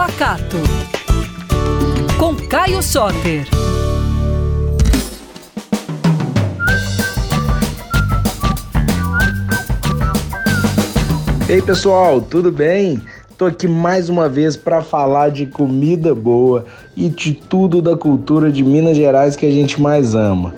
Pacato. Com Caio Soter. Ei pessoal, tudo bem? Tô aqui mais uma vez para falar de comida boa e de tudo da cultura de Minas Gerais que a gente mais ama.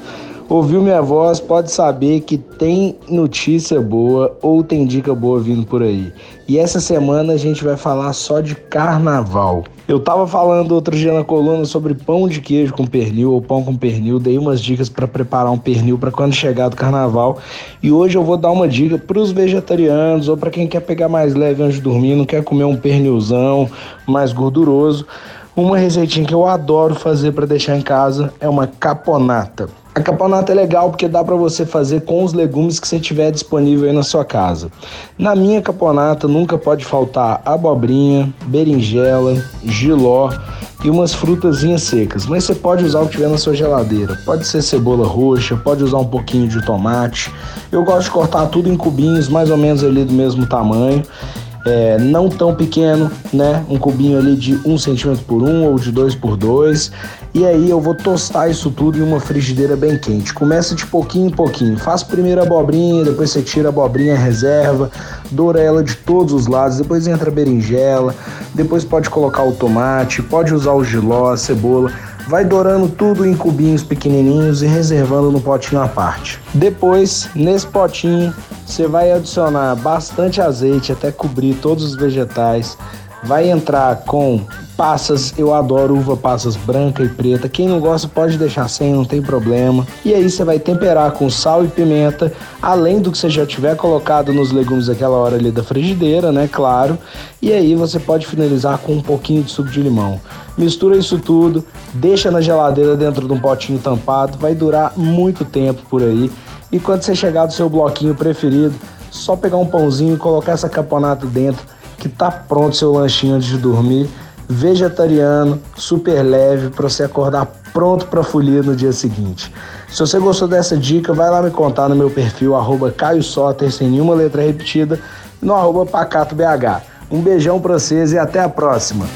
Ouviu minha voz, pode saber que tem notícia boa ou tem dica boa vindo por aí. E essa semana a gente vai falar só de carnaval. Eu tava falando outro dia na coluna sobre pão de queijo com pernil ou pão com pernil, dei umas dicas para preparar um pernil para quando chegar do carnaval. E hoje eu vou dar uma dica para os vegetarianos ou para quem quer pegar mais leve antes de dormir, não quer comer um pernilzão mais gorduroso. Uma receitinha que eu adoro fazer para deixar em casa é uma caponata. A caponata é legal porque dá para você fazer com os legumes que você tiver disponível aí na sua casa. Na minha caponata nunca pode faltar abobrinha, berinjela, giló e umas frutazinhas secas, mas você pode usar o que tiver na sua geladeira. Pode ser cebola roxa, pode usar um pouquinho de tomate. Eu gosto de cortar tudo em cubinhos, mais ou menos ali do mesmo tamanho é, não tão pequeno, né? Um cubinho ali de 1 centímetro por 1 ou de 2 por 2. E aí eu vou tostar isso tudo em uma frigideira bem quente. Começa de pouquinho em pouquinho. Faz primeiro a abobrinha, depois você tira a abobrinha, reserva, doura ela de todos os lados, depois entra a berinjela, depois pode colocar o tomate, pode usar o giló, a cebola Vai dourando tudo em cubinhos pequenininhos e reservando no potinho à parte. Depois, nesse potinho, você vai adicionar bastante azeite até cobrir todos os vegetais. Vai entrar com passas, eu adoro uva passas branca e preta. Quem não gosta pode deixar sem, não tem problema. E aí você vai temperar com sal e pimenta, além do que você já tiver colocado nos legumes aquela hora ali da frigideira, né? Claro. E aí você pode finalizar com um pouquinho de suco de limão. Mistura isso tudo, deixa na geladeira dentro de um potinho tampado, vai durar muito tempo por aí. E quando você chegar do seu bloquinho preferido, só pegar um pãozinho e colocar essa caponata dentro, que tá pronto seu lanchinho antes de dormir vegetariano, super leve para você acordar pronto para folia no dia seguinte. Se você gostou dessa dica, vai lá me contar no meu perfil arroba Caio sem nenhuma letra repetida, no arroba PacatoBH. Um beijão para vocês e até a próxima!